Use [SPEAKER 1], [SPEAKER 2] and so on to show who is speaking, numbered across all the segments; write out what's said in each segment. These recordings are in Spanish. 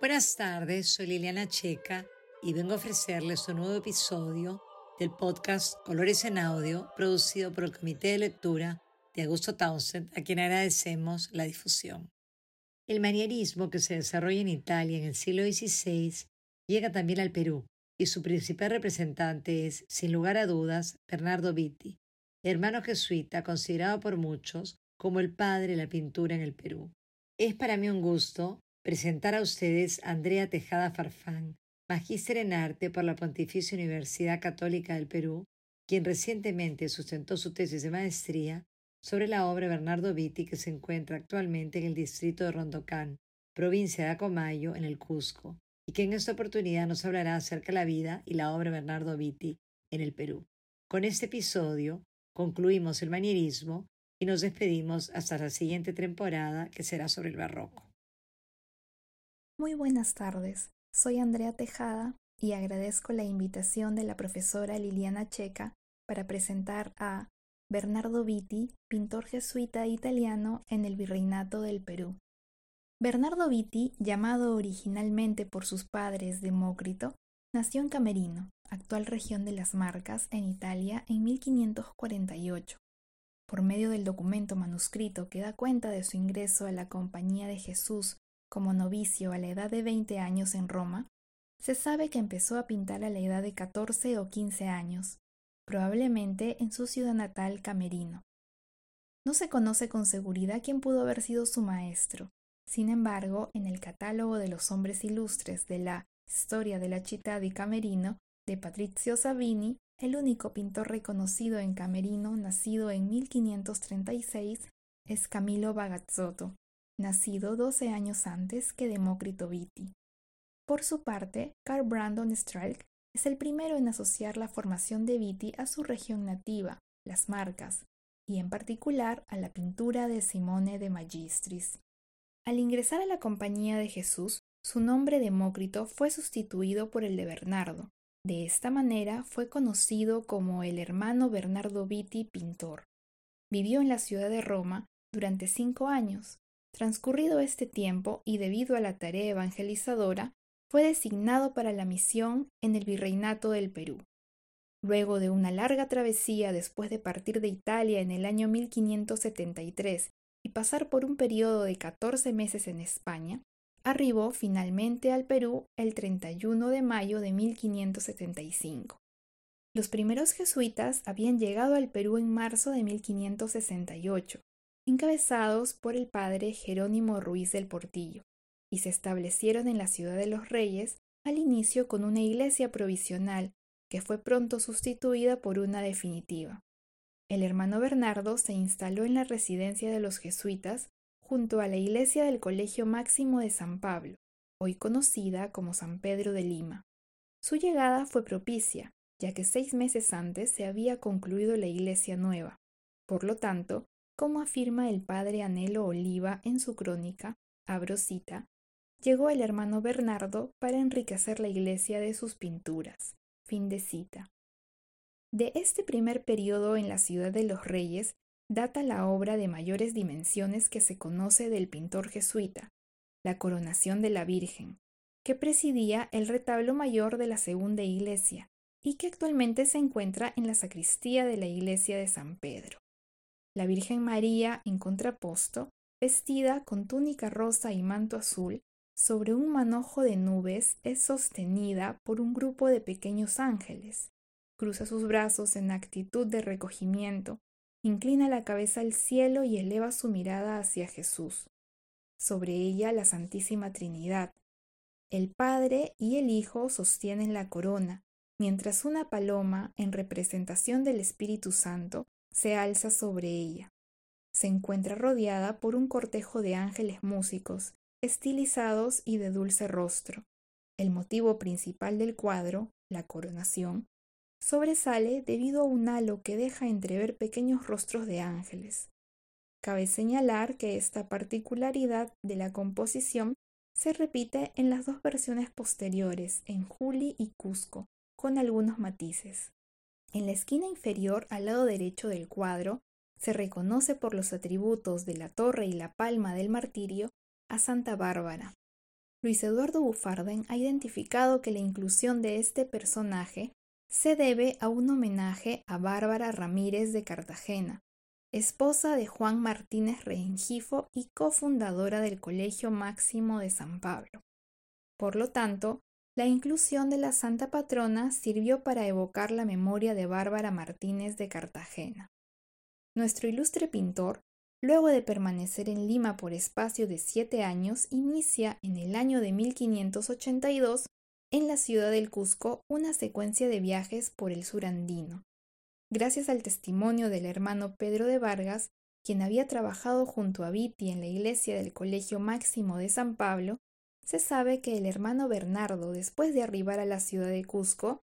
[SPEAKER 1] Buenas tardes, soy Liliana Checa y vengo a ofrecerles un nuevo episodio del podcast Colores en Audio, producido por el Comité de Lectura de Augusto Townsend, a quien agradecemos la difusión. El manierismo que se desarrolla en Italia en el siglo XVI llega también al Perú, y su principal representante es, sin lugar a dudas, Bernardo Vitti, hermano jesuita considerado por muchos como el padre de la pintura en el Perú. Es para mí un gusto presentar a ustedes a Andrea Tejada Farfán, magíster en arte por la Pontificia Universidad Católica del Perú, quien recientemente sustentó su tesis de maestría sobre la obra de Bernardo Vitti que se encuentra actualmente en el distrito de Rondocán, provincia de Acomayo, en el Cusco, y que en esta oportunidad nos hablará acerca de la vida y la obra de Bernardo Vitti en el Perú. Con este episodio concluimos el manierismo y nos despedimos hasta la siguiente temporada que será sobre el barroco.
[SPEAKER 2] Muy buenas tardes, soy Andrea Tejada y agradezco la invitación de la profesora Liliana Checa para presentar a Bernardo Vitti, pintor jesuita italiano en el Virreinato del Perú. Bernardo Vitti, llamado originalmente por sus padres Demócrito, nació en Camerino, actual región de las Marcas, en Italia, en 1548. Por medio del documento manuscrito que da cuenta de su ingreso a la Compañía de Jesús como novicio a la edad de 20 años en Roma, se sabe que empezó a pintar a la edad de 14 o 15 años, probablemente en su ciudad natal Camerino. No se conoce con seguridad quién pudo haber sido su maestro. Sin embargo, en el catálogo de los hombres ilustres de la Historia de la Città di Camerino de Patrizio Savini, el único pintor reconocido en Camerino nacido en 1536 es Camilo Bagazzotto, nacido 12 años antes que Demócrito Vitti. Por su parte, Carl Brandon Strelk es el primero en asociar la formación de Vitti a su región nativa, las Marcas, y en particular a la pintura de Simone de Magistris. Al ingresar a la Compañía de Jesús, su nombre Demócrito fue sustituido por el de Bernardo. De esta manera fue conocido como el hermano Bernardo Vitti pintor. Vivió en la ciudad de Roma durante cinco años, Transcurrido este tiempo y debido a la tarea evangelizadora, fue designado para la misión en el Virreinato del Perú. Luego de una larga travesía después de partir de Italia en el año 1573 y pasar por un periodo de 14 meses en España, arribó finalmente al Perú el 31 de mayo de 1575. Los primeros jesuitas habían llegado al Perú en marzo de 1568 encabezados por el padre Jerónimo Ruiz del Portillo, y se establecieron en la ciudad de los Reyes al inicio con una iglesia provisional que fue pronto sustituida por una definitiva. El hermano Bernardo se instaló en la residencia de los jesuitas junto a la iglesia del Colegio Máximo de San Pablo, hoy conocida como San Pedro de Lima. Su llegada fue propicia, ya que seis meses antes se había concluido la iglesia nueva. Por lo tanto, como afirma el padre Anelo Oliva en su crónica, abro cita, llegó el hermano Bernardo para enriquecer la iglesia de sus pinturas. Fin de cita. De este primer periodo en la ciudad de los reyes data la obra de mayores dimensiones que se conoce del pintor jesuita, la coronación de la Virgen, que presidía el retablo mayor de la segunda iglesia y que actualmente se encuentra en la sacristía de la iglesia de San Pedro. La Virgen María, en contraposto, vestida con túnica rosa y manto azul, sobre un manojo de nubes, es sostenida por un grupo de pequeños ángeles. Cruza sus brazos en actitud de recogimiento, inclina la cabeza al cielo y eleva su mirada hacia Jesús. Sobre ella la Santísima Trinidad. El Padre y el Hijo sostienen la corona, mientras una paloma, en representación del Espíritu Santo, se alza sobre ella. Se encuentra rodeada por un cortejo de ángeles músicos, estilizados y de dulce rostro. El motivo principal del cuadro, la coronación, sobresale debido a un halo que deja entrever pequeños rostros de ángeles. Cabe señalar que esta particularidad de la composición se repite en las dos versiones posteriores, en Juli y Cusco, con algunos matices. En la esquina inferior, al lado derecho del cuadro, se reconoce por los atributos de la torre y la palma del martirio a Santa Bárbara. Luis Eduardo Bufarden ha identificado que la inclusión de este personaje se debe a un homenaje a Bárbara Ramírez de Cartagena, esposa de Juan Martínez Rengifo y cofundadora del Colegio Máximo de San Pablo. Por lo tanto, la inclusión de la Santa Patrona sirvió para evocar la memoria de Bárbara Martínez de Cartagena. Nuestro ilustre pintor, luego de permanecer en Lima por espacio de siete años, inicia en el año de 1582 en la ciudad del Cusco una secuencia de viajes por el sur andino. Gracias al testimonio del hermano Pedro de Vargas, quien había trabajado junto a Viti en la iglesia del Colegio Máximo de San Pablo, se sabe que el hermano Bernardo, después de arribar a la ciudad de Cusco,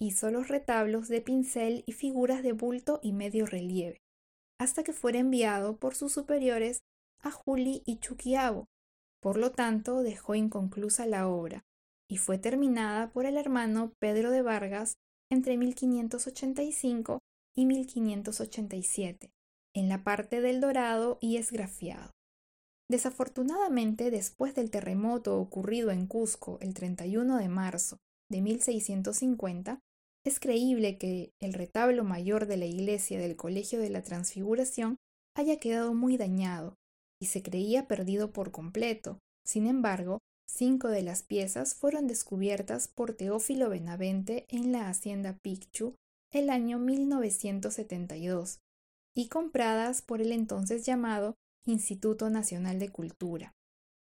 [SPEAKER 2] hizo los retablos de pincel y figuras de bulto y medio relieve, hasta que fuera enviado por sus superiores a Juli y Chuquiabo. Por lo tanto, dejó inconclusa la obra, y fue terminada por el hermano Pedro de Vargas entre 1585 y 1587, en la parte del dorado y esgrafiado. Desafortunadamente, después del terremoto ocurrido en Cusco el 31 de marzo de 1650, es creíble que el retablo mayor de la iglesia del Colegio de la Transfiguración haya quedado muy dañado y se creía perdido por completo. Sin embargo, cinco de las piezas fueron descubiertas por Teófilo Benavente en la hacienda Picchu el año 1972 y compradas por el entonces llamado Instituto Nacional de Cultura.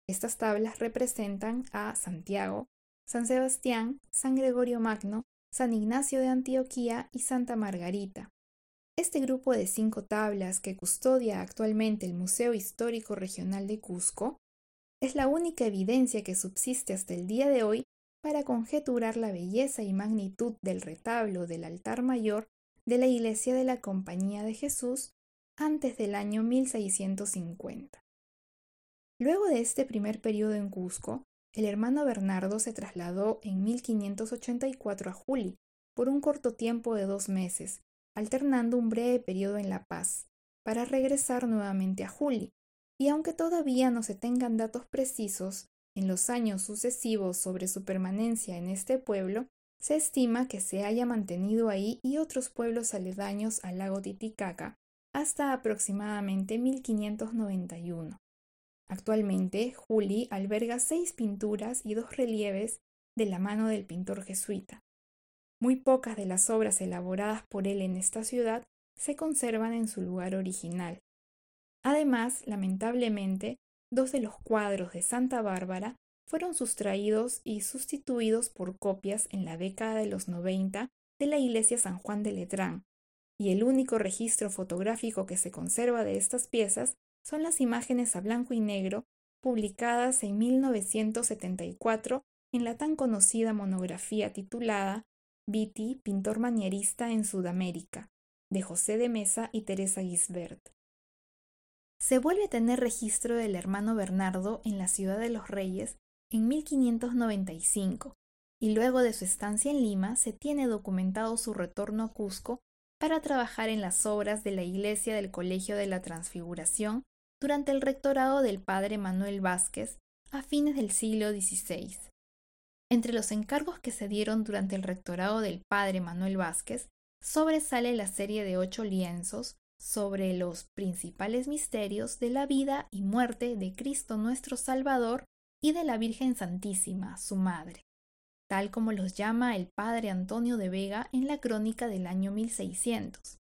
[SPEAKER 2] Estas tablas representan a Santiago, San Sebastián, San Gregorio Magno, San Ignacio de Antioquía y Santa Margarita. Este grupo de cinco tablas que custodia actualmente el Museo Histórico Regional de Cusco es la única evidencia que subsiste hasta el día de hoy para conjeturar la belleza y magnitud del retablo del altar mayor de la iglesia de la Compañía de Jesús antes del año 1650. Luego de este primer periodo en Cusco, el hermano Bernardo se trasladó en 1584 a Juli por un corto tiempo de dos meses, alternando un breve periodo en La Paz, para regresar nuevamente a Juli, y aunque todavía no se tengan datos precisos en los años sucesivos sobre su permanencia en este pueblo, se estima que se haya mantenido ahí y otros pueblos aledaños al lago Titicaca hasta aproximadamente 1591. Actualmente, Juli alberga seis pinturas y dos relieves de la mano del pintor jesuita. Muy pocas de las obras elaboradas por él en esta ciudad se conservan en su lugar original. Además, lamentablemente, dos de los cuadros de Santa Bárbara fueron sustraídos y sustituidos por copias en la década de los 90 de la iglesia San Juan de Letrán, y el único registro fotográfico que se conserva de estas piezas son las imágenes a blanco y negro publicadas en 1974 en la tan conocida monografía titulada Viti, pintor manierista en Sudamérica, de José de Mesa y Teresa Gisbert. Se vuelve a tener registro del hermano Bernardo en la ciudad de los Reyes en 1595, y luego de su estancia en Lima se tiene documentado su retorno a Cusco para trabajar en las obras de la iglesia del Colegio de la Transfiguración durante el rectorado del padre Manuel Vázquez a fines del siglo XVI. Entre los encargos que se dieron durante el rectorado del padre Manuel Vázquez sobresale la serie de ocho lienzos sobre los principales misterios de la vida y muerte de Cristo nuestro Salvador y de la Virgen Santísima, su Madre tal como los llama el padre Antonio de Vega en la crónica del año 1600.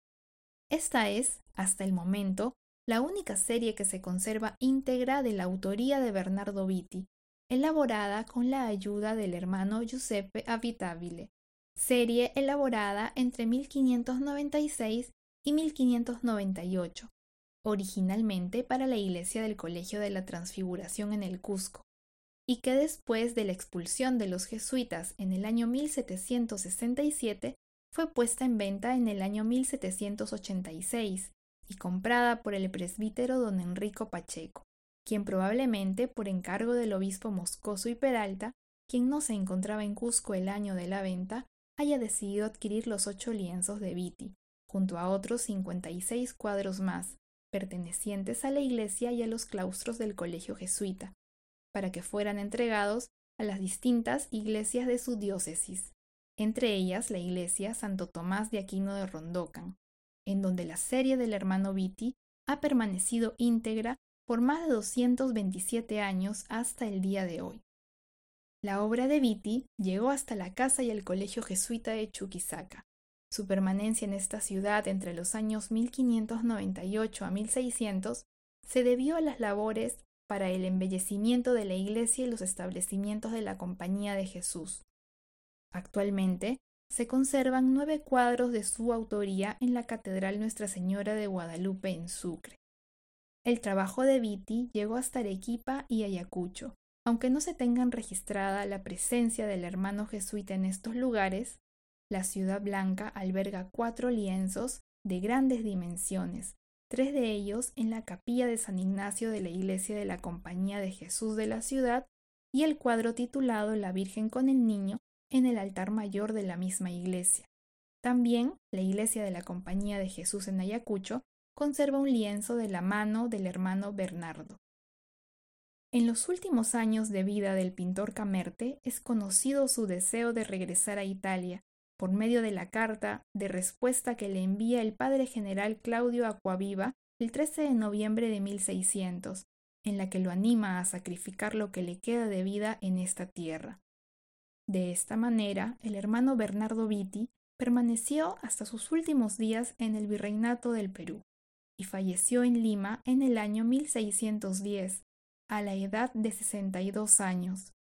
[SPEAKER 2] Esta es, hasta el momento, la única serie que se conserva íntegra de la autoría de Bernardo Vitti, elaborada con la ayuda del hermano Giuseppe Abitabile, serie elaborada entre 1596 y 1598, originalmente para la iglesia del Colegio de la Transfiguración en el Cusco y que después de la expulsión de los jesuitas en el año 1767 fue puesta en venta en el año 1786 y comprada por el presbítero don Enrico Pacheco, quien probablemente por encargo del obispo Moscoso y Peralta, quien no se encontraba en Cusco el año de la venta, haya decidido adquirir los ocho lienzos de Viti, junto a otros 56 cuadros más, pertenecientes a la iglesia y a los claustros del colegio jesuita, para que fueran entregados a las distintas iglesias de su diócesis, entre ellas la iglesia Santo Tomás de Aquino de Rondocan, en donde la serie del hermano Viti ha permanecido íntegra por más de 227 años hasta el día de hoy. La obra de Viti llegó hasta la casa y el colegio jesuita de Chuquisaca. Su permanencia en esta ciudad entre los años 1598 a 1600 se debió a las labores para el embellecimiento de la iglesia y los establecimientos de la Compañía de Jesús. Actualmente se conservan nueve cuadros de su autoría en la Catedral Nuestra Señora de Guadalupe en Sucre. El trabajo de Viti llegó hasta Arequipa y Ayacucho. Aunque no se tengan registrada la presencia del hermano jesuita en estos lugares, la ciudad blanca alberga cuatro lienzos de grandes dimensiones, tres de ellos en la capilla de San Ignacio de la iglesia de la Compañía de Jesús de la ciudad y el cuadro titulado La Virgen con el Niño en el altar mayor de la misma iglesia. También la iglesia de la Compañía de Jesús en Ayacucho conserva un lienzo de la mano del hermano Bernardo. En los últimos años de vida del pintor Camerte es conocido su deseo de regresar a Italia por medio de la carta de respuesta que le envía el padre general Claudio Acuaviva el 13 de noviembre de 1600, en la que lo anima a sacrificar lo que le queda de vida en esta tierra. De esta manera, el hermano Bernardo Vitti permaneció hasta sus últimos días en el virreinato del Perú y falleció en Lima en el año 1610, a la edad de 62 años.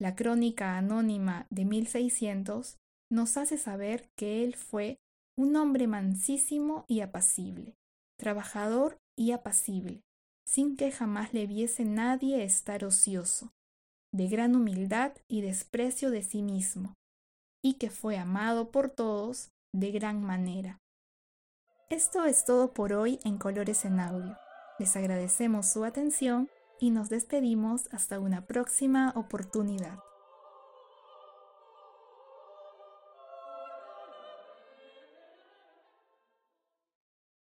[SPEAKER 2] La crónica anónima de 1600 nos hace saber que él fue un hombre mansísimo y apacible, trabajador y apacible, sin que jamás le viese nadie estar ocioso, de gran humildad y desprecio de sí mismo, y que fue amado por todos de gran manera. Esto es todo por hoy en Colores en Audio. Les agradecemos su atención y nos despedimos hasta una próxima oportunidad.